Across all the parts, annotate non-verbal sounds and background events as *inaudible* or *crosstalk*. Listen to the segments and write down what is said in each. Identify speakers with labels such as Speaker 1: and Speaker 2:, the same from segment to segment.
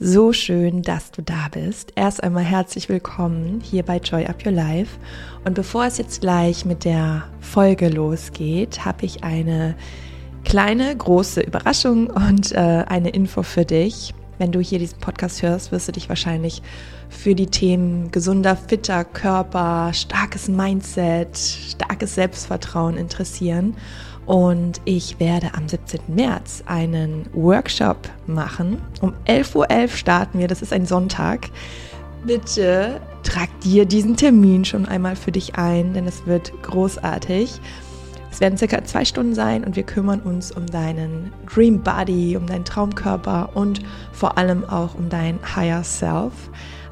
Speaker 1: So schön, dass du da bist. Erst einmal herzlich willkommen hier bei Joy Up Your Life. Und bevor es jetzt gleich mit der Folge losgeht, habe ich eine kleine, große Überraschung und äh, eine Info für dich. Wenn du hier diesen Podcast hörst, wirst du dich wahrscheinlich für die Themen gesunder, fitter Körper, starkes Mindset, starkes Selbstvertrauen interessieren. Und ich werde am 17. März einen Workshop machen. Um 11.11 Uhr .11 starten wir, das ist ein Sonntag. Bitte trag dir diesen Termin schon einmal für dich ein, denn es wird großartig. Es werden circa zwei Stunden sein und wir kümmern uns um deinen Dream Body, um deinen Traumkörper und vor allem auch um dein Higher Self.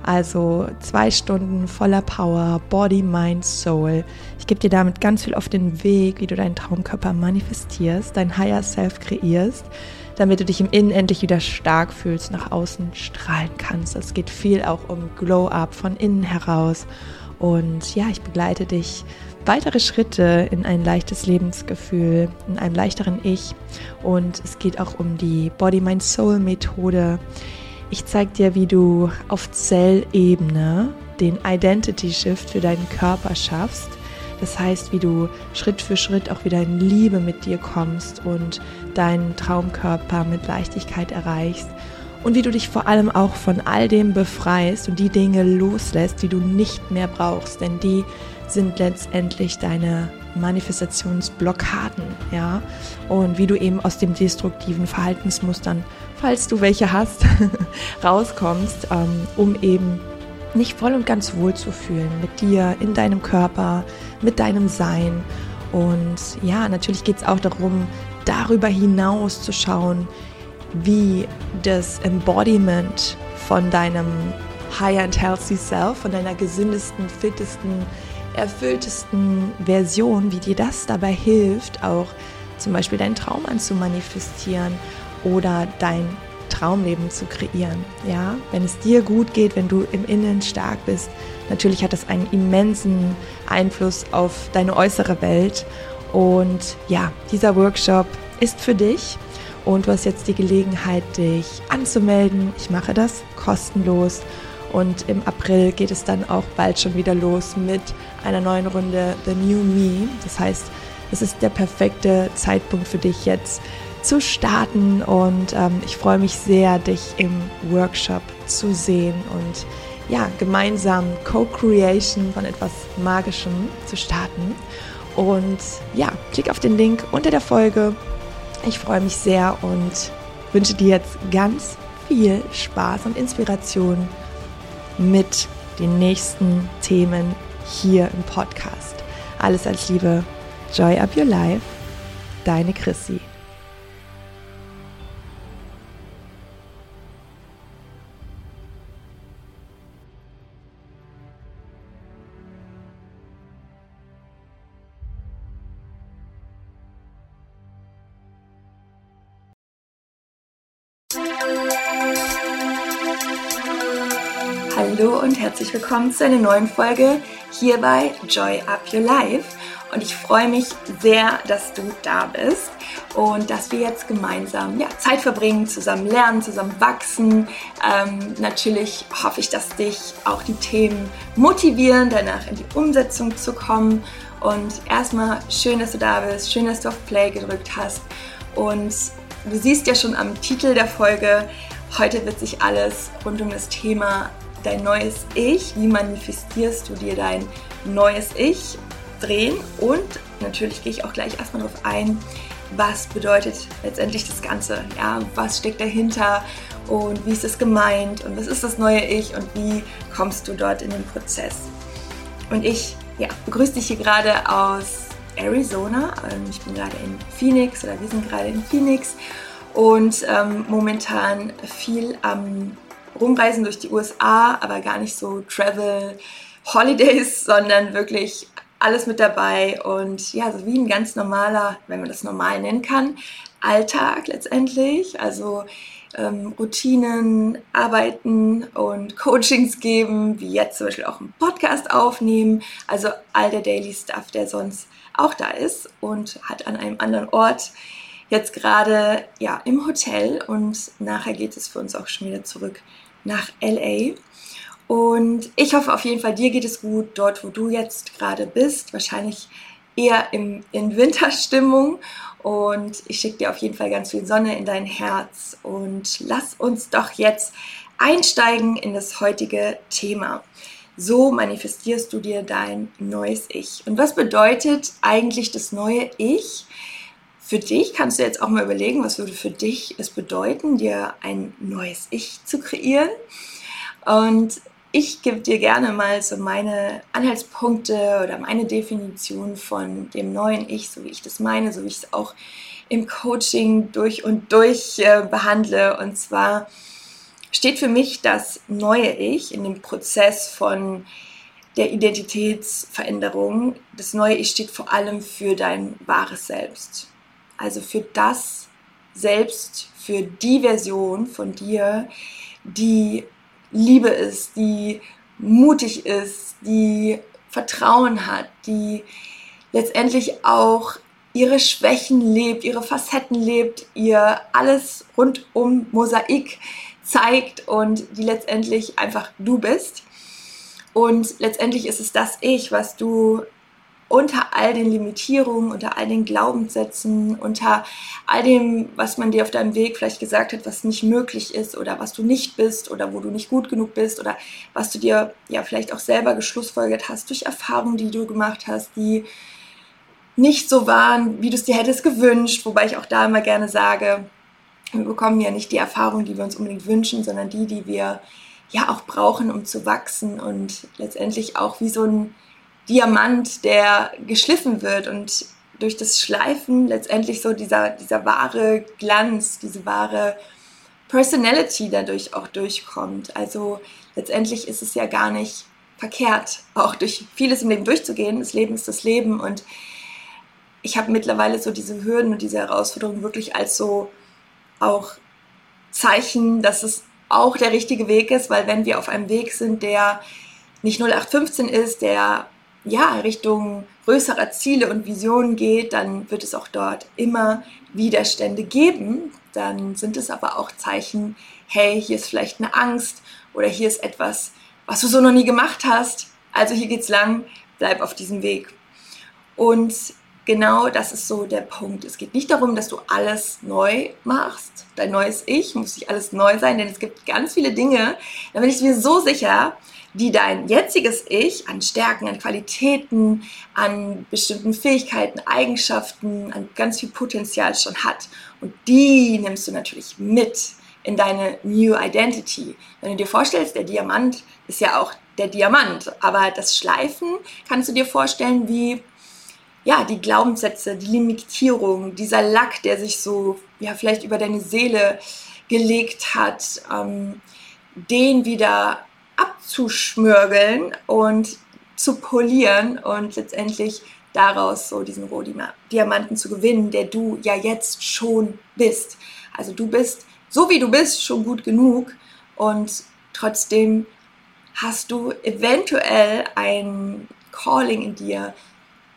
Speaker 1: Also zwei Stunden voller Power, Body, Mind, Soul. Ich gebe dir damit ganz viel auf den Weg, wie du deinen Traumkörper manifestierst, dein Higher Self kreierst, damit du dich im Innen endlich wieder stark fühlst, nach außen strahlen kannst. Es geht viel auch um Glow Up von innen heraus. Und ja, ich begleite dich weitere Schritte in ein leichtes Lebensgefühl, in einem leichteren Ich. Und es geht auch um die Body, Mind, Soul Methode ich zeige dir, wie du auf Zellebene den Identity Shift für deinen Körper schaffst. Das heißt, wie du Schritt für Schritt auch wieder in Liebe mit dir kommst und deinen Traumkörper mit Leichtigkeit erreichst. Und wie du dich vor allem auch von all dem befreist und die Dinge loslässt, die du nicht mehr brauchst. Denn die sind letztendlich deine Manifestationsblockaden, ja. Und wie du eben aus dem destruktiven Verhaltensmustern falls du welche hast, *laughs* rauskommst, ähm, um eben nicht voll und ganz wohl zu fühlen mit dir, in deinem Körper, mit deinem Sein. Und ja, natürlich geht es auch darum, darüber hinaus zu schauen, wie das Embodiment von deinem High and Healthy Self, von deiner gesündesten, fittesten, erfülltesten Version, wie dir das dabei hilft, auch zum Beispiel deinen Traum anzumanifestieren oder dein Traumleben zu kreieren. Ja, wenn es dir gut geht, wenn du im Innen stark bist, natürlich hat das einen immensen Einfluss auf deine äußere Welt. Und ja, dieser Workshop ist für dich und du hast jetzt die Gelegenheit, dich anzumelden. Ich mache das kostenlos. Und im April geht es dann auch bald schon wieder los mit einer neuen Runde The New Me. Das heißt, es ist der perfekte Zeitpunkt für dich jetzt zu starten und ähm, ich freue mich sehr, dich im Workshop zu sehen und ja, gemeinsam Co-Creation von etwas Magischem zu starten. Und ja, klick auf den Link unter der Folge. Ich freue mich sehr und wünsche dir jetzt ganz viel Spaß und Inspiration mit den nächsten Themen hier im Podcast. Alles als Liebe. Joy up your life. Deine Chrissy. Willkommen zu einer neuen Folge hier bei Joy Up Your Life. Und ich freue mich sehr, dass du da bist und dass wir jetzt gemeinsam ja, Zeit verbringen, zusammen lernen, zusammen wachsen. Ähm, natürlich hoffe ich, dass dich auch die Themen motivieren, danach in die Umsetzung zu kommen. Und erstmal schön, dass du da bist, schön, dass du auf Play gedrückt hast. Und du siehst ja schon am Titel der Folge, heute wird sich alles rund um das Thema dein neues Ich, wie manifestierst du dir dein neues Ich drehen und natürlich gehe ich auch gleich erstmal darauf ein, was bedeutet letztendlich das Ganze, ja, was steckt dahinter und wie ist es gemeint und was ist das neue Ich und wie kommst du dort in den Prozess. Und ich ja, begrüße dich hier gerade aus Arizona. Ähm, ich bin gerade in Phoenix oder wir sind gerade in Phoenix und ähm, momentan viel am Rumreisen durch die USA, aber gar nicht so Travel Holidays, *laughs* sondern wirklich alles mit dabei und ja, so wie ein ganz normaler, wenn man das normal nennen kann, Alltag letztendlich. Also ähm, Routinen, Arbeiten und Coachings geben, wie jetzt zum Beispiel auch einen Podcast aufnehmen. Also all der Daily Stuff, der sonst auch da ist und hat an einem anderen Ort jetzt gerade ja im Hotel und nachher geht es für uns auch schon wieder zurück nach LA. Und ich hoffe auf jeden Fall, dir geht es gut dort, wo du jetzt gerade bist. Wahrscheinlich eher im, in Winterstimmung. Und ich schicke dir auf jeden Fall ganz viel Sonne in dein Herz. Und lass uns doch jetzt einsteigen in das heutige Thema. So manifestierst du dir dein neues Ich. Und was bedeutet eigentlich das neue Ich? Für dich kannst du jetzt auch mal überlegen, was würde für dich es bedeuten, dir ein neues Ich zu kreieren. Und ich gebe dir gerne mal so meine Anhaltspunkte oder meine Definition von dem neuen Ich, so wie ich das meine, so wie ich es auch im Coaching durch und durch äh, behandle. Und zwar steht für mich das neue Ich in dem Prozess von der Identitätsveränderung. Das neue Ich steht vor allem für dein wahres Selbst. Also für das Selbst, für die Version von dir, die Liebe ist, die mutig ist, die Vertrauen hat, die letztendlich auch ihre Schwächen lebt, ihre Facetten lebt, ihr alles rund um Mosaik zeigt und die letztendlich einfach du bist. Und letztendlich ist es das Ich, was du unter all den Limitierungen, unter all den Glaubenssätzen, unter all dem, was man dir auf deinem Weg vielleicht gesagt hat, was nicht möglich ist oder was du nicht bist oder wo du nicht gut genug bist oder was du dir ja vielleicht auch selber geschlussfolgert hast durch Erfahrungen, die du gemacht hast, die nicht so waren, wie du es dir hättest gewünscht, wobei ich auch da immer gerne sage, wir bekommen ja nicht die Erfahrung, die wir uns unbedingt wünschen, sondern die, die wir ja auch brauchen, um zu wachsen und letztendlich auch wie so ein Diamant, der geschliffen wird und durch das Schleifen letztendlich so dieser, dieser wahre Glanz, diese wahre Personality dadurch auch durchkommt. Also letztendlich ist es ja gar nicht verkehrt, auch durch vieles im Leben durchzugehen. Das Leben ist das Leben und ich habe mittlerweile so diese Hürden und diese Herausforderungen wirklich als so auch Zeichen, dass es auch der richtige Weg ist, weil wenn wir auf einem Weg sind, der nicht 0815 ist, der ja, Richtung größerer Ziele und Visionen geht, dann wird es auch dort immer Widerstände geben. Dann sind es aber auch Zeichen, hey, hier ist vielleicht eine Angst oder hier ist etwas, was du so noch nie gemacht hast. Also hier geht's lang, bleib auf diesem Weg. Und genau das ist so der Punkt. Es geht nicht darum, dass du alles neu machst. Dein neues Ich muss nicht alles neu sein, denn es gibt ganz viele Dinge. Da bin ich mir so sicher, die dein jetziges Ich an Stärken, an Qualitäten, an bestimmten Fähigkeiten, Eigenschaften, an ganz viel Potenzial schon hat. Und die nimmst du natürlich mit in deine New Identity. Wenn du dir vorstellst, der Diamant ist ja auch der Diamant, aber das Schleifen kannst du dir vorstellen wie ja, die Glaubenssätze, die Limitierung, dieser Lack, der sich so ja, vielleicht über deine Seele gelegt hat, ähm, den wieder abzuschmürgeln und zu polieren und letztendlich daraus so diesen Rohdiamanten zu gewinnen, der du ja jetzt schon bist. Also du bist, so wie du bist, schon gut genug und trotzdem hast du eventuell ein Calling in dir,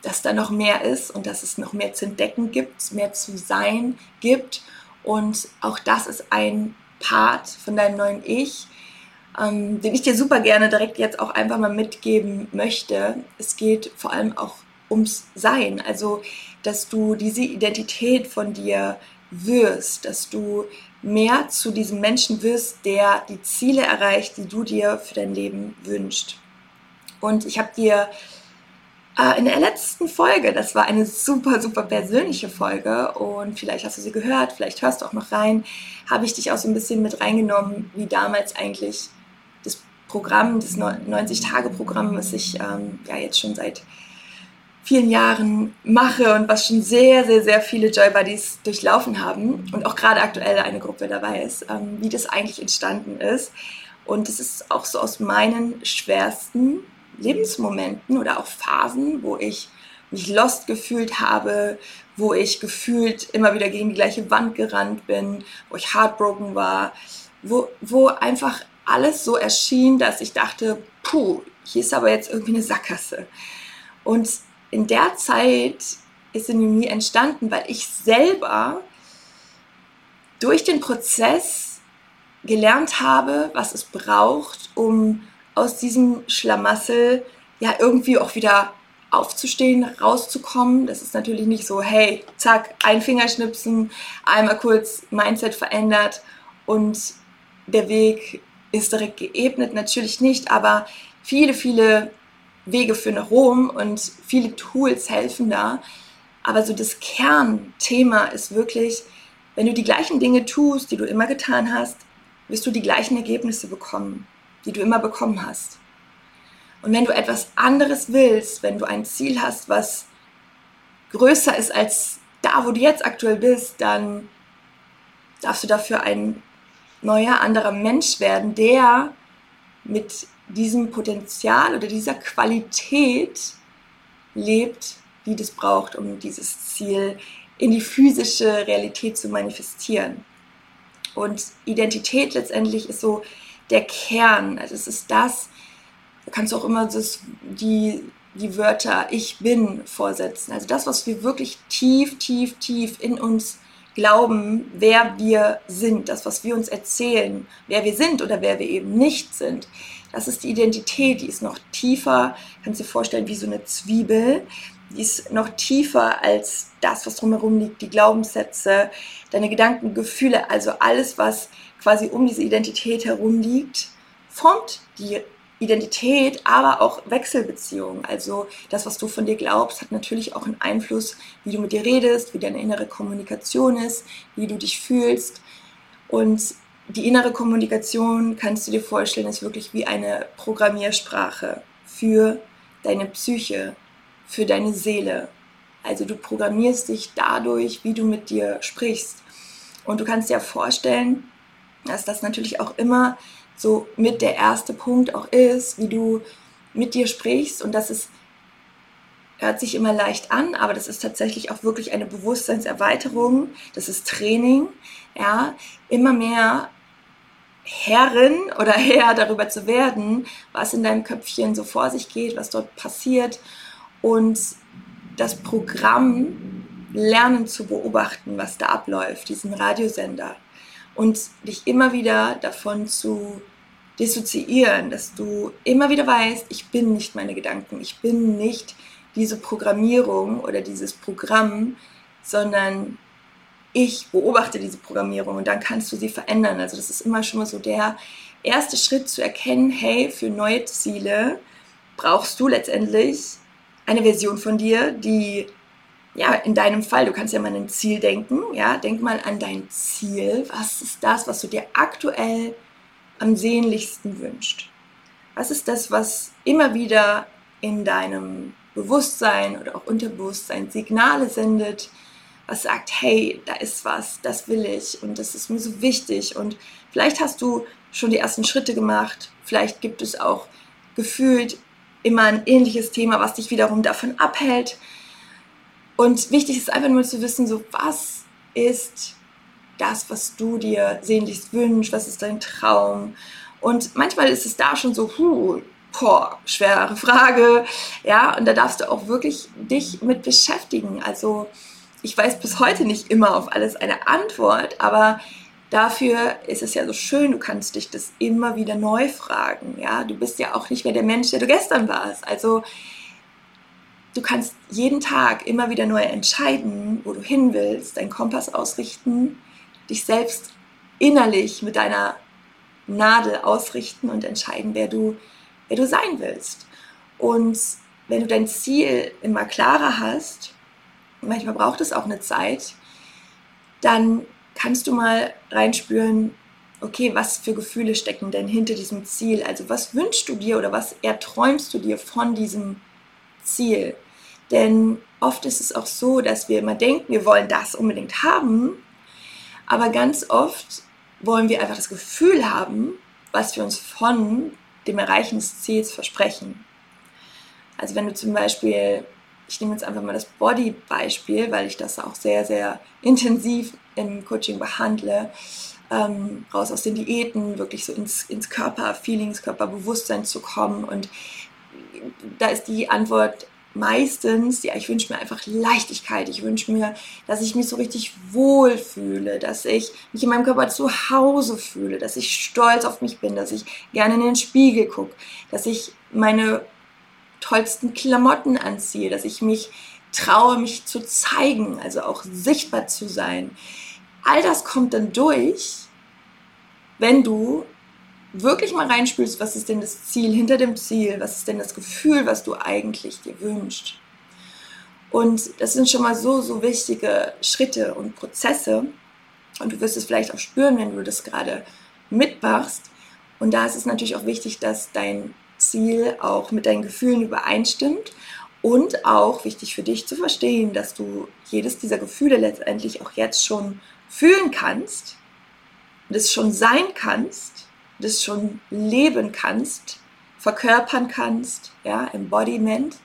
Speaker 1: dass da noch mehr ist und dass es noch mehr zu entdecken gibt, mehr zu sein gibt. Und auch das ist ein Part von deinem neuen Ich, ähm, den ich dir super gerne direkt jetzt auch einfach mal mitgeben möchte. Es geht vor allem auch ums Sein, also dass du diese Identität von dir wirst, dass du mehr zu diesem Menschen wirst, der die Ziele erreicht, die du dir für dein Leben wünschst. Und ich habe dir äh, in der letzten Folge, das war eine super, super persönliche Folge und vielleicht hast du sie gehört, vielleicht hörst du auch noch rein, habe ich dich auch so ein bisschen mit reingenommen, wie damals eigentlich Programm, das 90-Tage-Programm, was ich ähm, ja jetzt schon seit vielen Jahren mache und was schon sehr, sehr, sehr viele Joy Buddies durchlaufen haben und auch gerade aktuell eine Gruppe dabei ist, ähm, wie das eigentlich entstanden ist. Und es ist auch so aus meinen schwersten Lebensmomenten oder auch Phasen, wo ich mich lost gefühlt habe, wo ich gefühlt immer wieder gegen die gleiche Wand gerannt bin, wo ich heartbroken war, wo, wo einfach alles so erschien, dass ich dachte, puh, hier ist aber jetzt irgendwie eine Sackgasse. Und in der Zeit ist Synomie entstanden, weil ich selber durch den Prozess gelernt habe, was es braucht, um aus diesem Schlamassel ja irgendwie auch wieder aufzustehen, rauszukommen. Das ist natürlich nicht so, hey, zack, ein Fingerschnipsen, einmal kurz Mindset verändert und der Weg ist direkt geebnet. Natürlich nicht, aber viele, viele Wege für nach Rom und viele Tools helfen da. Aber so das Kernthema ist wirklich, wenn du die gleichen Dinge tust, die du immer getan hast, wirst du die gleichen Ergebnisse bekommen, die du immer bekommen hast. Und wenn du etwas anderes willst, wenn du ein Ziel hast, was größer ist als da, wo du jetzt aktuell bist, dann darfst du dafür ein neuer, anderer Mensch werden, der mit diesem Potenzial oder dieser Qualität lebt, die das braucht, um dieses Ziel in die physische Realität zu manifestieren. Und Identität letztendlich ist so der Kern. Also es ist das, da kannst du auch immer das, die, die Wörter ich bin vorsetzen. Also das, was wir wirklich tief, tief, tief in uns glauben, wer wir sind, das, was wir uns erzählen, wer wir sind oder wer wir eben nicht sind. Das ist die Identität, die ist noch tiefer, kannst du dir vorstellen, wie so eine Zwiebel. Die ist noch tiefer als das, was drumherum liegt, die Glaubenssätze, deine Gedanken, Gefühle, also alles, was quasi um diese Identität herum liegt, formt die Identität, aber auch Wechselbeziehungen. Also das, was du von dir glaubst, hat natürlich auch einen Einfluss, wie du mit dir redest, wie deine innere Kommunikation ist, wie du dich fühlst. Und die innere Kommunikation, kannst du dir vorstellen, ist wirklich wie eine Programmiersprache für deine Psyche, für deine Seele. Also du programmierst dich dadurch, wie du mit dir sprichst. Und du kannst dir vorstellen, dass das natürlich auch immer so mit der erste Punkt auch ist, wie du mit dir sprichst und das ist hört sich immer leicht an, aber das ist tatsächlich auch wirklich eine Bewusstseinserweiterung, das ist Training, ja, immer mehr Herrin oder *laughs* Herr darüber zu werden, was in deinem Köpfchen so vor sich geht, was dort passiert und das Programm lernen zu beobachten, was da abläuft, diesen Radiosender und dich immer wieder davon zu dissoziieren, dass du immer wieder weißt, ich bin nicht meine Gedanken, ich bin nicht diese Programmierung oder dieses Programm, sondern ich beobachte diese Programmierung und dann kannst du sie verändern. Also das ist immer schon mal so der erste Schritt zu erkennen, hey, für neue Ziele brauchst du letztendlich eine Version von dir, die ja, in deinem Fall, du kannst ja mal an ein Ziel denken, ja, denk mal an dein Ziel. Was ist das, was du dir aktuell am sehnlichsten wünscht? Was ist das, was immer wieder in deinem Bewusstsein oder auch Unterbewusstsein Signale sendet, was sagt, hey, da ist was, das will ich und das ist mir so wichtig und vielleicht hast du schon die ersten Schritte gemacht, vielleicht gibt es auch gefühlt immer ein ähnliches Thema, was dich wiederum davon abhält. Und wichtig ist einfach nur zu wissen, so was ist das, was du dir sehnlichst wünschst, was ist dein Traum. Und manchmal ist es da schon so, huh, boah, schwere Frage, ja, und da darfst du auch wirklich dich mit beschäftigen. Also ich weiß bis heute nicht immer auf alles eine Antwort, aber dafür ist es ja so schön, du kannst dich das immer wieder neu fragen, ja, du bist ja auch nicht mehr der Mensch, der du gestern warst. Also du kannst jeden Tag immer wieder neu entscheiden, wo du hin willst, deinen Kompass ausrichten dich selbst innerlich mit deiner Nadel ausrichten und entscheiden, wer du, wer du sein willst. Und wenn du dein Ziel immer klarer hast, manchmal braucht es auch eine Zeit, dann kannst du mal reinspüren, okay, was für Gefühle stecken denn hinter diesem Ziel? Also was wünschst du dir oder was erträumst du dir von diesem Ziel? Denn oft ist es auch so, dass wir immer denken, wir wollen das unbedingt haben, aber ganz oft wollen wir einfach das Gefühl haben, was wir uns von dem Erreichen des Ziels versprechen. Also wenn du zum Beispiel, ich nehme jetzt einfach mal das Body-Beispiel, weil ich das auch sehr, sehr intensiv im Coaching behandle, ähm, raus aus den Diäten, wirklich so ins, ins Körper-Feelings, Körperbewusstsein zu kommen. Und da ist die Antwort meistens, ja, ich wünsche mir einfach Leichtigkeit. Ich wünsche mir, dass ich mich so richtig wohl fühle, dass ich mich in meinem Körper zu Hause fühle, dass ich stolz auf mich bin, dass ich gerne in den Spiegel gucke, dass ich meine tollsten Klamotten anziehe, dass ich mich traue, mich zu zeigen, also auch sichtbar zu sein. All das kommt dann durch, wenn du wirklich mal reinspülst, was ist denn das Ziel hinter dem Ziel, was ist denn das Gefühl, was du eigentlich dir wünschst. Und das sind schon mal so, so wichtige Schritte und Prozesse. Und du wirst es vielleicht auch spüren, wenn du das gerade mitmachst. Und da ist es natürlich auch wichtig, dass dein Ziel auch mit deinen Gefühlen übereinstimmt und auch wichtig für dich zu verstehen, dass du jedes dieser Gefühle letztendlich auch jetzt schon fühlen kannst, das schon sein kannst das schon leben kannst, verkörpern kannst, ja, Embodiment,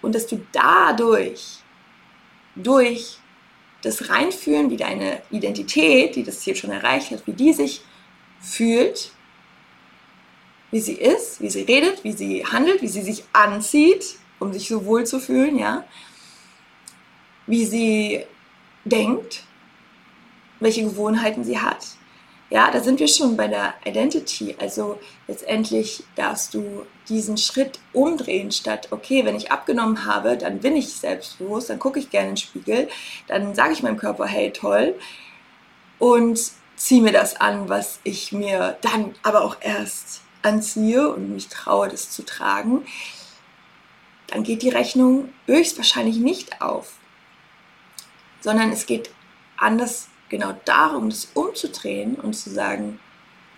Speaker 1: und dass du dadurch, durch das Reinfühlen, wie deine Identität, die das Ziel schon erreicht hat, wie die sich fühlt, wie sie ist, wie sie redet, wie sie handelt, wie sie sich anzieht, um sich so wohl zu fühlen, ja, wie sie denkt, welche Gewohnheiten sie hat, ja, da sind wir schon bei der Identity. Also letztendlich darfst du diesen Schritt umdrehen, statt, okay, wenn ich abgenommen habe, dann bin ich selbstbewusst, dann gucke ich gerne in den Spiegel, dann sage ich meinem Körper, hey, toll, und ziehe mir das an, was ich mir dann aber auch erst anziehe und mich traue, das zu tragen, dann geht die Rechnung höchstwahrscheinlich nicht auf, sondern es geht anders genau darum, das umzudrehen und zu sagen,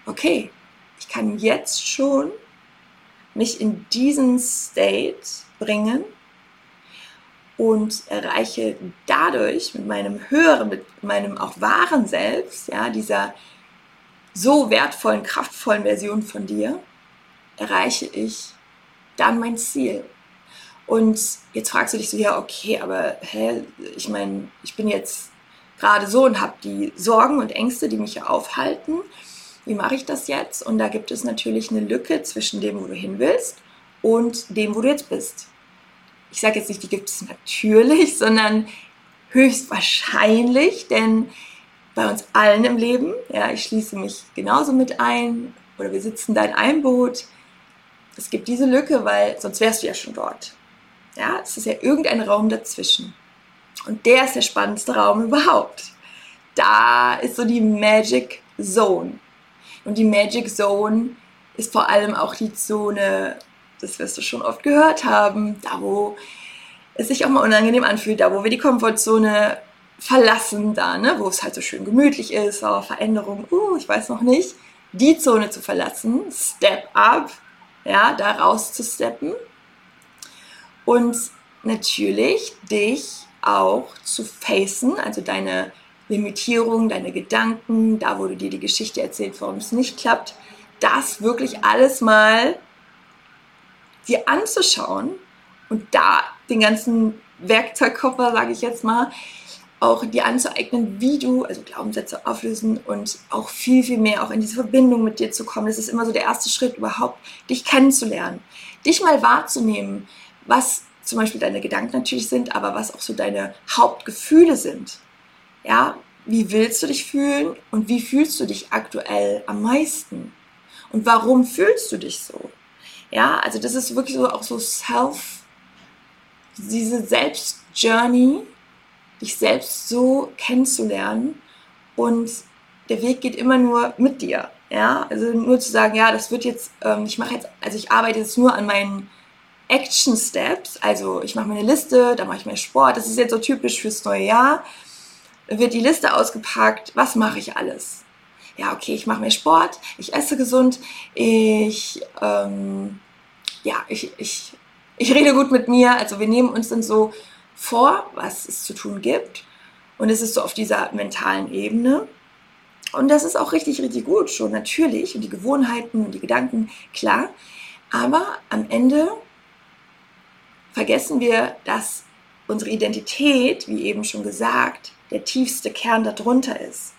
Speaker 1: okay, ich kann jetzt schon mich in diesen State bringen und erreiche dadurch mit meinem höheren, mit meinem auch wahren Selbst, ja, dieser so wertvollen, kraftvollen Version von dir, erreiche ich dann mein Ziel. Und jetzt fragst du dich so, ja, okay, aber hä, ich meine, ich bin jetzt gerade so und habe die Sorgen und Ängste, die mich hier aufhalten. Wie mache ich das jetzt? Und da gibt es natürlich eine Lücke zwischen dem, wo du hin willst und dem, wo du jetzt bist. Ich sage jetzt nicht, die gibt es natürlich, *laughs* sondern höchstwahrscheinlich, denn bei uns allen im Leben, ja, ich schließe mich genauso mit ein oder wir sitzen da in einem Boot. Es gibt diese Lücke, weil sonst wärst du ja schon dort. Ja, es ist ja irgendein Raum dazwischen. Und der ist der spannendste Raum überhaupt. Da ist so die Magic Zone. Und die Magic Zone ist vor allem auch die Zone, das wirst du schon oft gehört haben, da wo es sich auch mal unangenehm anfühlt, da wo wir die Komfortzone verlassen, da, ne, wo es halt so schön gemütlich ist, aber Veränderung, uh, ich weiß noch nicht, die Zone zu verlassen, Step up, ja, da raus zu steppen und natürlich dich auch zu facen, also deine Limitierung, deine Gedanken, da wo du dir die Geschichte erzählt, warum es nicht klappt, das wirklich alles mal dir anzuschauen und da den ganzen Werkzeugkoffer, sage ich jetzt mal, auch dir anzueignen, wie du, also Glaubenssätze auflösen und auch viel, viel mehr auch in diese Verbindung mit dir zu kommen. Das ist immer so der erste Schritt überhaupt, dich kennenzulernen, dich mal wahrzunehmen, was zum Beispiel deine Gedanken natürlich sind, aber was auch so deine Hauptgefühle sind. Ja, wie willst du dich fühlen und wie fühlst du dich aktuell am meisten? Und warum fühlst du dich so? Ja, also das ist wirklich so auch so Self, diese Selbstjourney, dich selbst so kennenzulernen und der Weg geht immer nur mit dir. Ja, also nur zu sagen, ja, das wird jetzt, ähm, ich mache jetzt, also ich arbeite jetzt nur an meinen Action Steps, also ich mache mir eine Liste, da mache ich mehr Sport, das ist jetzt so typisch fürs neue Jahr, wird die Liste ausgepackt, was mache ich alles? Ja, okay, ich mache mehr Sport, ich esse gesund, ich, ähm, ja, ich, ich, ich rede gut mit mir, also wir nehmen uns dann so vor, was es zu tun gibt. Und es ist so auf dieser mentalen Ebene. Und das ist auch richtig, richtig gut. Schon, natürlich. Und die Gewohnheiten und die Gedanken, klar. Aber am Ende vergessen wir, dass unsere Identität, wie eben schon gesagt, der tiefste Kern darunter ist.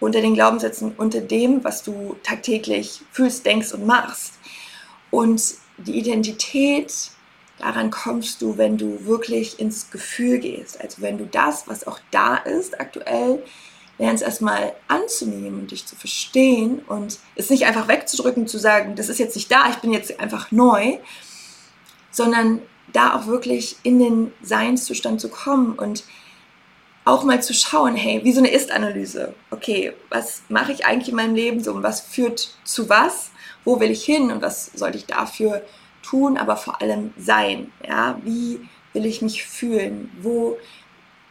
Speaker 1: Unter den Glaubenssätzen, unter dem, was du tagtäglich fühlst, denkst und machst. Und die Identität, daran kommst du, wenn du wirklich ins Gefühl gehst. Also wenn du das, was auch da ist aktuell, lernst erstmal anzunehmen und dich zu verstehen und es nicht einfach wegzudrücken, zu sagen, das ist jetzt nicht da, ich bin jetzt einfach neu, sondern da auch wirklich in den Seinszustand zu kommen und auch mal zu schauen, hey, wie so eine Ist-Analyse. Okay, was mache ich eigentlich in meinem Leben so und was führt zu was? Wo will ich hin und was sollte ich dafür tun, aber vor allem sein? Ja, wie will ich mich fühlen? Wo,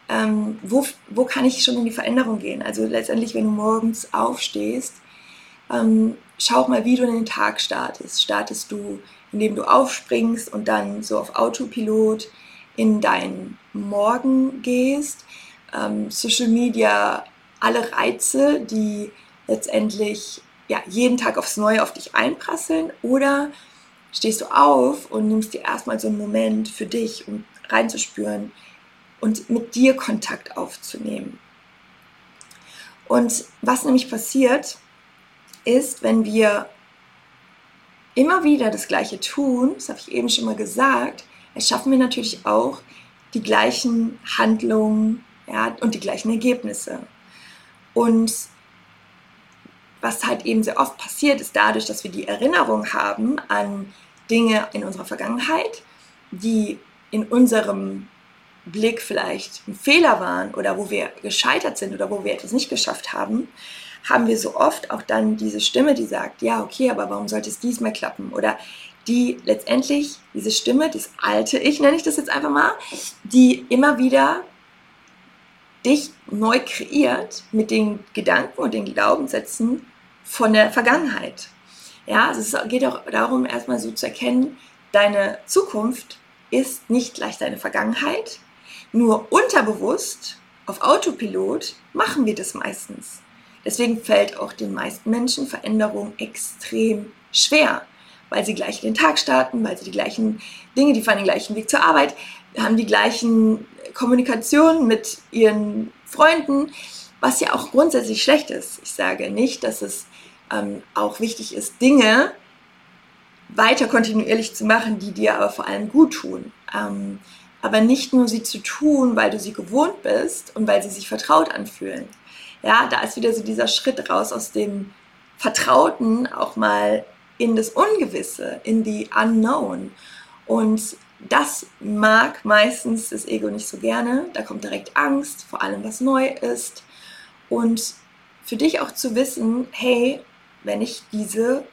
Speaker 1: ähm, wo, wo kann ich schon in die Veränderung gehen? Also letztendlich, wenn du morgens aufstehst, ähm, schau mal, wie du in den Tag startest. Startest du, indem du aufspringst und dann so auf Autopilot in deinen Morgen gehst? ähm, Social Media alle Reize, die letztendlich ja, jeden Tag aufs Neue auf dich einprasseln oder stehst du auf und nimmst dir erstmal so einen Moment für dich, um reinzuspüren und mit dir Kontakt aufzunehmen. Und was nämlich passiert, ist, wenn wir immer wieder das Gleiche tun, das habe ich eben schon mal gesagt, erschaffen wir natürlich auch die gleichen Handlungen, ja, und die gleichen Ergebnisse. Und was halt eben sehr oft passiert, ist dadurch, dass wir die Erinnerung haben an Dinge in unserer Vergangenheit, die in unserem Blick vielleicht ein Fehler waren oder wo wir gescheitert sind oder wo wir etwas nicht geschafft haben, haben wir so oft auch dann diese Stimme, die sagt, ja, okay, aber warum sollte es diesmal klappen? Oder die letztendlich, diese Stimme, das alte Ich nenne ich das jetzt einfach mal, die immer wieder dich neu kreiert mit den Gedanken und den Glaubenssätzen von der Vergangenheit. Ja, also es geht auch darum, erstmal so zu erkennen, deine Zukunft ist nicht gleich deine Vergangenheit. Nur unterbewusst, auf Autopilot, machen wir das meistens. Deswegen fällt auch den meisten Menschen Veränderung extrem schwer, weil sie gleich den Tag starten, weil sie die gleichen Dinge, die fahren den gleichen Weg zur Arbeit, haben die gleichen Kommunikation mit ihren Freunden, was ja auch grundsätzlich schlecht ist. Ich sage nicht, dass es ähm, auch wichtig ist, Dinge weiter kontinuierlich zu machen, die dir aber vor allem gut tun. Ähm, aber nicht nur sie zu tun, weil du sie gewohnt bist und weil sie sich vertraut anfühlen. Ja, da ist wieder so dieser Schritt raus aus dem Vertrauten auch mal in das Ungewisse, in die Unknown. Und das mag meistens das Ego nicht so gerne. Da kommt direkt Angst, vor allem was neu ist. Und für dich auch zu wissen, hey, wenn ich diese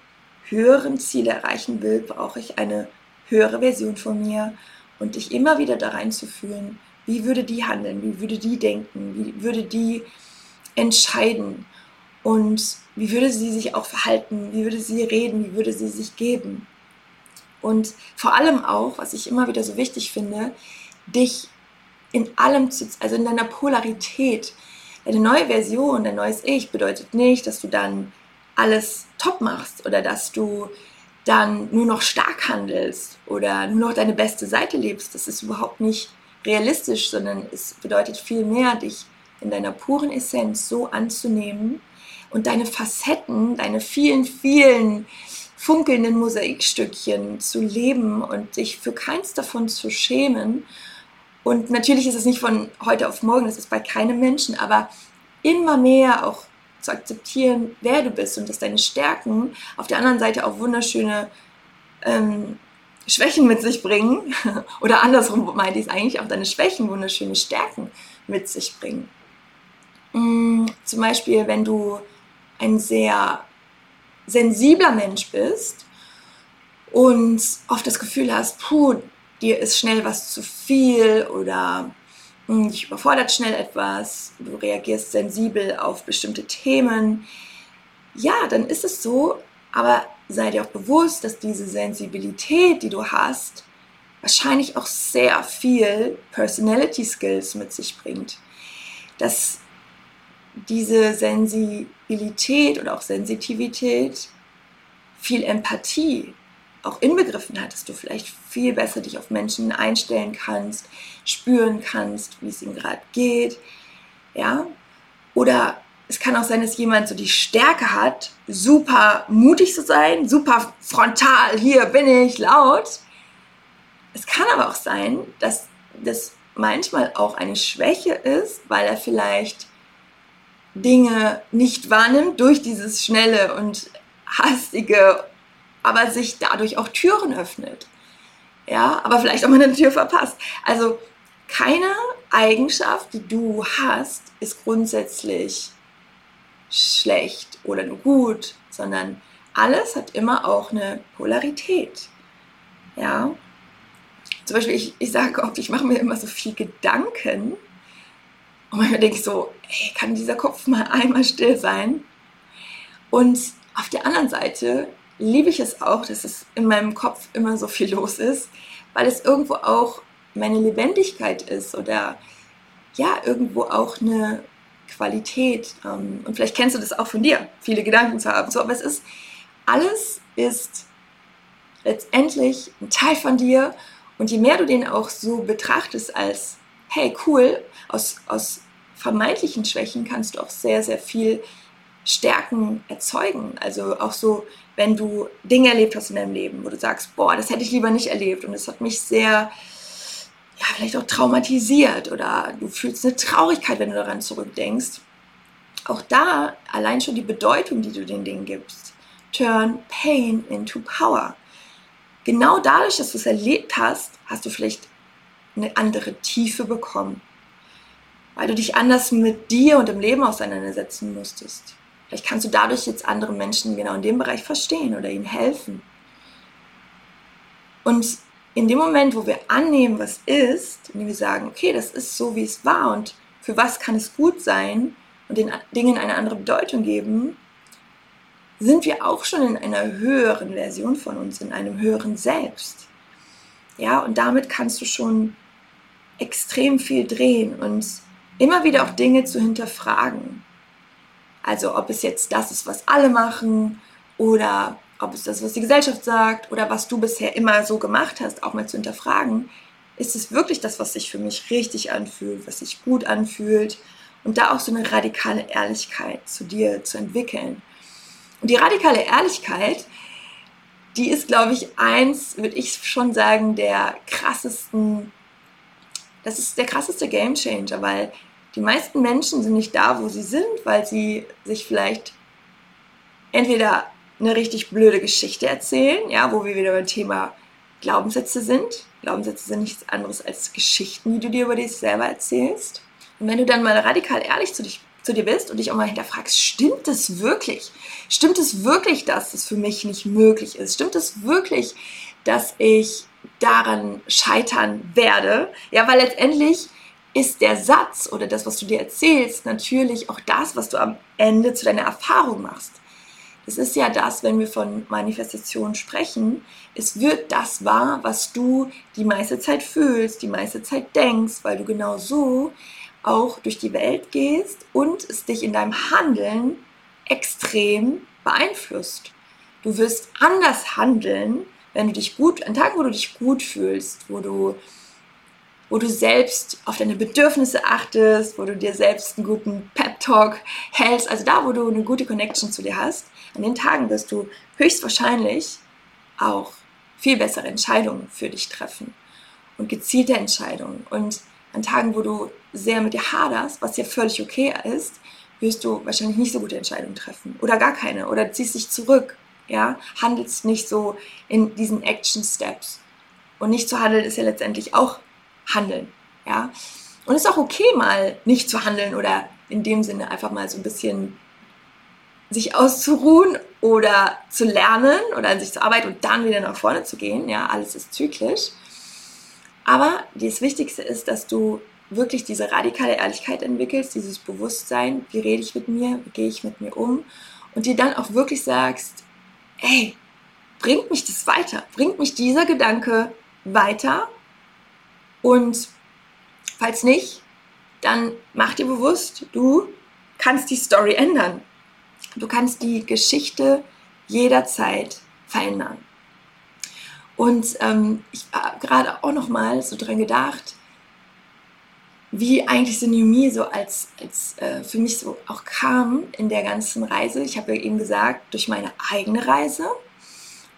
Speaker 1: höheren Ziele erreichen will, brauche ich eine höhere Version von mir und dich immer wieder da reinzuführen, wie würde die handeln, wie würde die denken, wie würde die entscheiden und wie würde sie sich auch verhalten, wie würde sie reden, wie würde sie sich geben. Und vor allem auch, was ich immer wieder so wichtig finde, dich in allem zu, also in deiner Polarität. Eine neue Version, ein neues Ich bedeutet nicht, dass du dann alles top machst oder dass du dann nur noch stark handelst oder nur noch deine beste Seite lebst. Das ist überhaupt nicht realistisch, sondern es bedeutet vielmehr, dich in deiner puren Essenz so anzunehmen und deine Facetten, deine vielen, vielen funkelnden Mosaikstückchen zu leben und sich für keins davon zu schämen. Und natürlich ist es nicht von heute auf morgen, das ist bei keinem Menschen, aber immer mehr auch zu akzeptieren, wer du bist und dass deine Stärken auf der anderen Seite auch wunderschöne ähm, Schwächen mit sich bringen. *laughs* Oder andersrum meinte ich es eigentlich, auch deine Schwächen wunderschöne Stärken mit sich bringen. Mm, zum Beispiel, wenn du ein sehr sensibler Mensch bist und oft das Gefühl hast, puh, dir ist schnell was zu viel oder hm, dich überfordert schnell etwas, du reagierst sensibel auf bestimmte Themen, ja, dann ist es so, aber sei dir auch bewusst, dass diese Sensibilität, die du hast, wahrscheinlich auch sehr viel Personality Skills mit sich bringt. Dass diese Sensibilität oder auch Sensitivität viel Empathie auch inbegriffen hat, dass du vielleicht viel besser dich auf Menschen einstellen kannst, spüren kannst, wie es ihm gerade geht, ja. Oder es kann auch sein, dass jemand so die Stärke hat, super mutig zu sein, super frontal, hier bin ich, laut. Es kann aber auch sein, dass das manchmal auch eine Schwäche ist, weil er vielleicht Dinge nicht wahrnimmt durch dieses schnelle und hastige, aber sich dadurch auch Türen öffnet. Ja, aber vielleicht auch mal eine Tür verpasst. Also keine Eigenschaft, die du hast, ist grundsätzlich schlecht oder nur gut, sondern alles hat immer auch eine Polarität. Ja, zum Beispiel, ich, ich sage oft, ich mache mir immer so viel Gedanken und manchmal denke ich so, ey, kann dieser Kopf mal einmal still sein? Und auf der anderen Seite liebe ich es auch, dass es in meinem Kopf immer so viel los ist, weil es irgendwo auch meine Lebendigkeit ist oder ja, irgendwo auch eine Qualität. Ähm, und vielleicht kennst du das auch von dir, viele Gedanken zu haben. So, aber es ist, alles ist letztendlich ein Teil von dir. Und je mehr du den auch so betrachtest als, hey, cool, aus, aus vermeintlichen Schwächen kannst du auch sehr, sehr viel Stärken erzeugen. Also auch so, wenn du Dinge erlebt hast in deinem Leben, wo du sagst, boah, das hätte ich lieber nicht erlebt und es hat mich sehr, ja, vielleicht auch traumatisiert oder du fühlst eine Traurigkeit, wenn du daran zurückdenkst. Auch da allein schon die Bedeutung, die du den Dingen gibst. Turn Pain into Power. Genau dadurch, dass du es erlebt hast, hast du vielleicht eine andere Tiefe bekommen. Weil du dich anders mit dir und dem Leben auseinandersetzen musstest. Vielleicht kannst du dadurch jetzt andere Menschen genau in dem Bereich verstehen oder ihnen helfen. Und in dem Moment, wo wir annehmen, was ist, indem wir sagen, okay, das ist so, wie es war und für was kann es gut sein und den Dingen eine andere Bedeutung geben, sind wir auch schon in einer höheren Version von uns, in einem höheren Selbst. Ja, und damit kannst du schon extrem viel drehen und immer wieder auch Dinge zu hinterfragen. Also ob es jetzt das ist, was alle machen oder ob es das, was die Gesellschaft sagt oder was du bisher immer so gemacht hast, auch mal zu hinterfragen, ist es wirklich das, was sich für mich richtig anfühlt, was sich gut anfühlt und da auch so eine radikale Ehrlichkeit zu dir zu entwickeln. Und die radikale Ehrlichkeit, die ist, glaube ich, eins, würde ich schon sagen, der krassesten, das ist der krasseste Gamechanger, weil die meisten Menschen sind nicht da, wo sie sind, weil sie sich vielleicht entweder eine richtig blöde Geschichte erzählen, ja, wo wir wieder beim Thema Glaubenssätze sind. Glaubenssätze sind nichts anderes als Geschichten, die du dir über dich selber erzählst. Und wenn du dann mal radikal ehrlich zu, dich, zu dir bist und dich auch mal hinterfragst, stimmt es wirklich? Stimmt es wirklich, dass es für mich nicht möglich ist? Stimmt es wirklich, dass ich daran scheitern werde? Ja, weil letztendlich ist der Satz oder das, was du dir erzählst, natürlich auch das, was du am Ende zu deiner Erfahrung machst. Es ist ja das, wenn wir von Manifestation sprechen, es wird das wahr, was du die meiste Zeit fühlst, die meiste Zeit denkst, weil du genau so auch durch die Welt gehst und es dich in deinem Handeln extrem beeinflusst. Du wirst anders handeln, wenn du dich gut, an Tagen, wo du dich gut fühlst, wo du wo du selbst auf deine Bedürfnisse achtest, wo du dir selbst einen guten Pep-Talk hältst, also da, wo du eine gute Connection zu dir hast, an den Tagen wirst du höchstwahrscheinlich auch viel bessere Entscheidungen für dich treffen und gezielte Entscheidungen. Und an Tagen, wo du sehr mit dir haderst, was ja völlig okay ist, wirst du wahrscheinlich nicht so gute Entscheidungen treffen oder gar keine oder ziehst dich zurück, ja, handelst nicht so in diesen Action Steps. Und nicht zu handeln ist ja letztendlich auch handeln. Ja? Und es ist auch okay, mal nicht zu handeln oder in dem Sinne einfach mal so ein bisschen sich auszuruhen oder zu lernen oder an sich zu arbeiten und dann wieder nach vorne zu gehen. Ja, alles ist zyklisch. Aber das Wichtigste ist, dass du wirklich diese radikale Ehrlichkeit entwickelst, dieses Bewusstsein, wie rede ich mit mir, wie gehe ich mit mir um und dir dann auch wirklich sagst, ey, bringt mich das weiter? Bringt mich dieser Gedanke weiter und falls nicht, dann mach dir bewusst, du kannst die Story ändern. Du kannst die Geschichte jederzeit verändern. Und ähm, ich habe gerade auch noch mal so dran gedacht, wie eigentlich Synomie so als, als äh, für mich so auch kam in der ganzen Reise. Ich habe ja eben gesagt, durch meine eigene Reise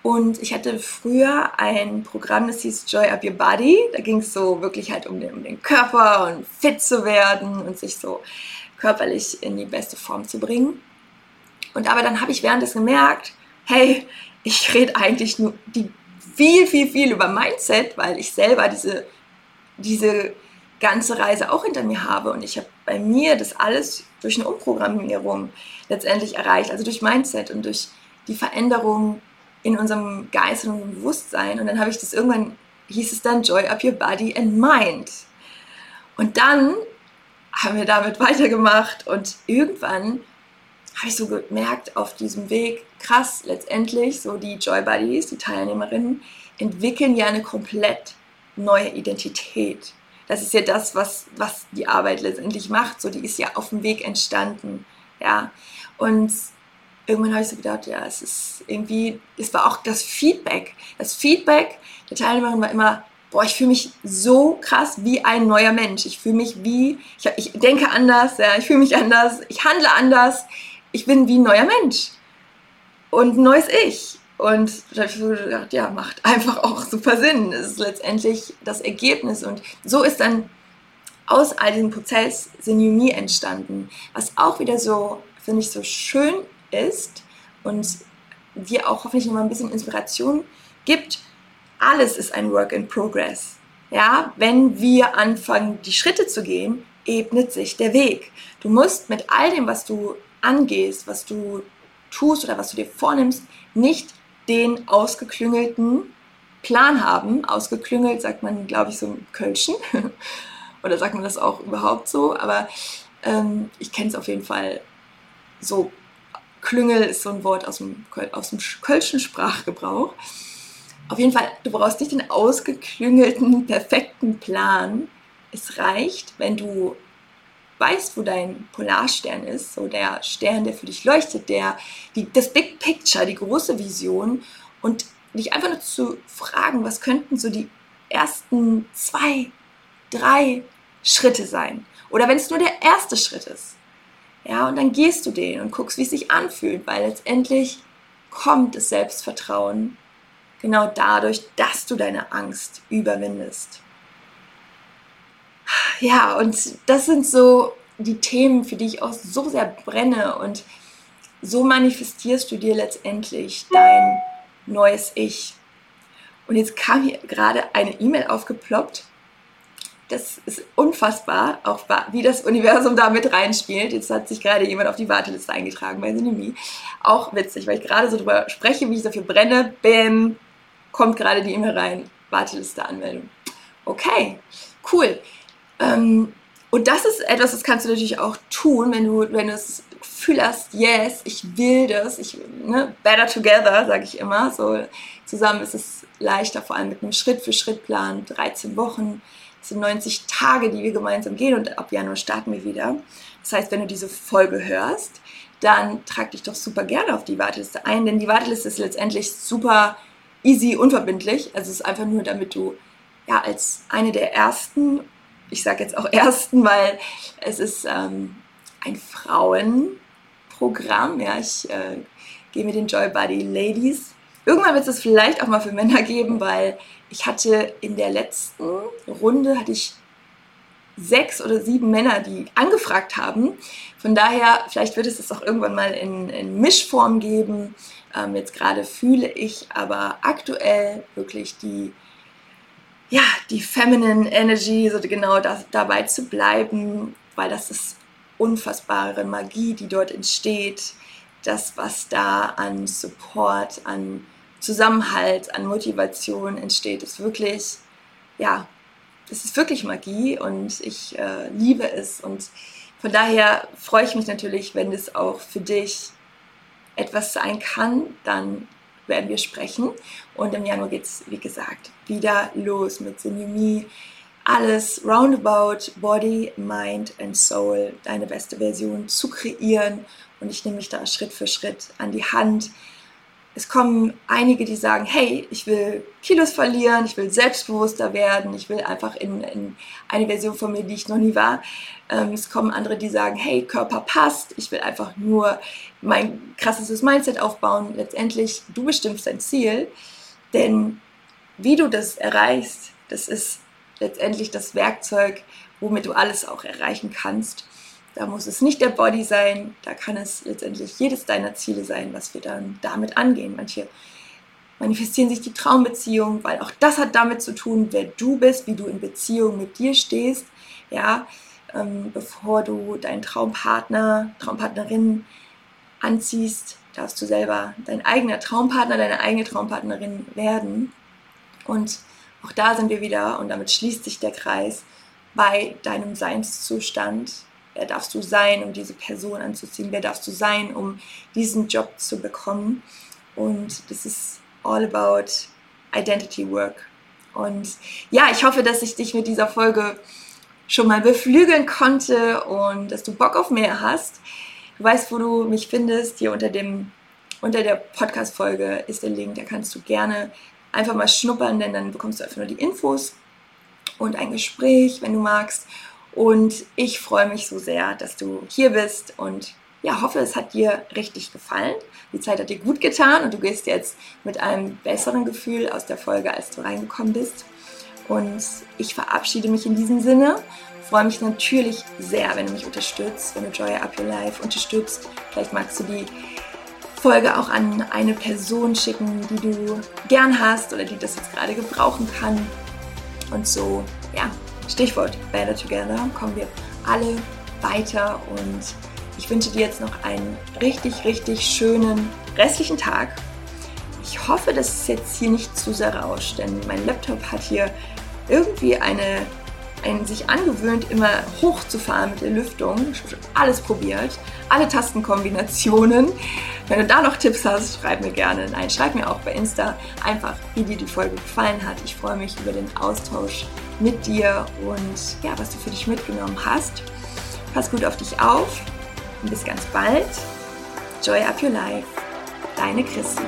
Speaker 1: Und ich hatte früher ein Programm, das hieß Joy Up Your Body. Da ging es so wirklich halt um den, um den Körper und fit zu werden und sich so körperlich in die beste Form zu bringen. Und aber dann habe ich währenddessen gemerkt, hey, ich rede eigentlich nur die viel, viel, viel über Mindset, weil ich selber diese, diese ganze Reise auch hinter mir habe und ich habe bei mir das alles durch eine Umprogrammierung letztendlich erreicht, also durch Mindset und durch die Veränderung in unserem Geist und unserem Bewusstsein. Und dann habe ich das irgendwann, hieß es dann Joy Up Your Body and Mind. Und dann haben wir damit *laughs* weitergemacht und irgendwann habe ich so gemerkt auf diesem Weg, krass, letztendlich, so die Joy Buddies, die Teilnehmerinnen, entwickeln ja eine komplett neue Identität. Das ist ja das, was, was die Arbeit letztendlich macht. So, die ist ja auf dem Weg entstanden. Ja. Und irgendwann habe ich so gedacht, ja, es ist irgendwie, es war auch das Feedback. Das Feedback der Teilnehmerin war immer, boah, ich fühle mich so krass wie ein neuer Mensch. Ich fühle mich wie, ich, ich denke anders, ja, ich fühle mich anders, ich handle anders, ich bin wie ein neuer Mensch und ein neues Ich. Und da habe ich so gedacht, ja, macht einfach auch super Sinn. Es ist letztendlich das Ergebnis. Und so ist dann aus all diesem Prozess Synämie entstanden, was auch wieder so, finde ich, so schön ist und dir auch hoffentlich nochmal ein bisschen Inspiration gibt. Alles ist ein Work in Progress. Ja, wenn wir anfangen, die Schritte zu gehen, ebnet sich der Weg. Du musst mit all dem, was du angehst, was du tust oder was du dir vornimmst, nicht den ausgeklüngelten Plan haben. Ausgeklüngelt sagt man, glaube ich, so im Kölschen. *laughs* oder sagt man das auch überhaupt so? Aber ähm, ich kenne es auf jeden Fall so. Klüngel ist so ein Wort aus dem, aus dem Kölschen Sprachgebrauch. Auf jeden Fall, du brauchst nicht den ausgeklüngelten, perfekten Plan. Es reicht, wenn du weißt, wo dein Polarstern ist, so der Stern, der für dich leuchtet, der, die, das Big Picture, die große Vision und dich einfach nur zu fragen, was könnten so die ersten zwei, drei Schritte sein. Oder wenn es nur der erste Schritt ist. Ja, und dann gehst du den und guckst, wie es sich anfühlt, weil letztendlich kommt das Selbstvertrauen genau dadurch, dass du deine Angst überwindest ja, und das sind so die Themen, für die ich auch so sehr brenne und so manifestierst du dir letztendlich dein neues Ich. Und jetzt kam hier gerade eine E-Mail aufgeploppt. Das ist unfassbar, auch wie das Universum da mit reinspielt. Jetzt hat sich gerade jemand auf die Warteliste eingetragen bei Synemie. Auch witzig, weil ich gerade so drüber spreche, wie ich dafür brenne. Bäm, kommt gerade die E-Mail rein. Warteliste Anmeldung. Okay, cool. Ähm, und das ist etwas, das kannst du natürlich auch tun, wenn du, wenn du das Gefühl hast, yes, ich will das, ich, ne, better together, sage ich immer. So zusammen ist es leichter, vor allem mit einem Schritt-für-Schritt-Plan, 13 Wochen, das sind 90 Tage, die wir gemeinsam gehen und ab Januar starten wir wieder. Das heißt, wenn du diese Folge hörst, dann trag dich doch super gerne auf die Warteliste ein, denn die Warteliste ist letztendlich super easy, unverbindlich. Also es ist einfach nur, damit du ja als eine der ersten ich sage jetzt auch *laughs* ersten, weil es ist ähm, ein Frauenprogramm. Ja, ich äh, gehe mit den Joy Buddy Ladies. Irgendwann wird es vielleicht auch mal für Männer geben, weil ich hatte in der letzten Runde hatte ich sechs oder sieben Männer, die angefragt haben. Von daher, vielleicht wird es das auch irgendwann mal in, in Mischform geben. Ähm, jetzt gerade fühle ich aber aktuell wirklich die ja, die Feminine Energy, so genau das, dabei zu bleiben, weil das ist unfassbare Magie, die dort entsteht. Das, was da an Support, an Zusammenhalt, an Motivation entsteht, ist wirklich, ja, es ist wirklich Magie und ich äh, liebe es. Und von daher freue ich mich natürlich, wenn es auch für dich etwas sein kann, dann werden wir sprechen. Und im Januar geht es, wie gesagt, wieder los mit Synemie. Alles roundabout Body, Mind and Soul, deine beste Version zu kreieren. Und ich nehme mich da Schritt für Schritt an die Hand es kommen einige, die sagen, hey, ich will Kilos verlieren, ich will selbstbewusster werden, ich will einfach in, in eine Version von mir, die ich noch nie war. Ähm, es kommen andere, die sagen, hey, Körper passt, ich will einfach nur mein krasses Mindset aufbauen. Letztendlich, du bestimmst dein Ziel, denn wie du das erreichst, das ist letztendlich das Werkzeug, womit du alles auch erreichen kannst. Da muss es nicht der Body sein, da kann es letztendlich jedes deiner Ziele sein, was wir dann damit angehen. Manche manifestieren sich die Traumbeziehung, weil auch das hat damit zu tun, wer du bist, wie du in Beziehung mit dir stehst. Ja, ähm, bevor du deinen Traumpartner, Traumpartnerin anziehst, darfst du selber dein eigener Traumpartner, deine eigene Traumpartnerin werden. Und auch da sind wir wieder, und damit schließt sich der Kreis, bei deinem Seinszustand, Wer darfst du sein, um diese Person anzuziehen? Wer darfst du sein, um diesen Job zu bekommen? Und das ist all about Identity Work. Und ja, ich hoffe, dass ich dich mit dieser Folge schon mal beflügeln konnte und dass du Bock auf mehr hast. Du weißt, wo du mich findest. Hier unter dem unter der Podcast-Folge ist der Link. Da kannst du gerne einfach mal schnuppern, denn dann bekommst du einfach nur die Infos und ein Gespräch, wenn du magst. Und ich freue mich so sehr, dass du hier bist und ja, hoffe, es hat dir richtig gefallen. Die Zeit hat dir gut getan und du gehst jetzt mit einem besseren Gefühl aus der Folge, als du reingekommen bist. Und ich verabschiede mich in diesem Sinne. Freue mich natürlich sehr, wenn du mich unterstützt, wenn du Joy Up Your Life unterstützt. Vielleicht magst du die Folge auch an eine Person schicken, die du gern hast oder die das jetzt gerade gebrauchen kann. Und so, ja, Stichwort Better Together, kommen wir alle weiter und ich wünsche dir jetzt noch einen richtig, richtig schönen restlichen Tag. Ich hoffe, dass es jetzt hier nicht zu sehr rauscht, denn mein Laptop hat hier irgendwie eine, einen sich angewöhnt, immer hochzufahren mit der Lüftung. Ich habe schon alles probiert, alle Tastenkombinationen. Wenn du da noch Tipps hast, schreib mir gerne. Nein, schreib mir auch bei Insta einfach, wie dir die Folge gefallen hat. Ich freue mich über den Austausch mit dir und ja, was du für dich mitgenommen hast. Pass gut auf dich auf und bis ganz bald. Joy up your life. Deine Christi.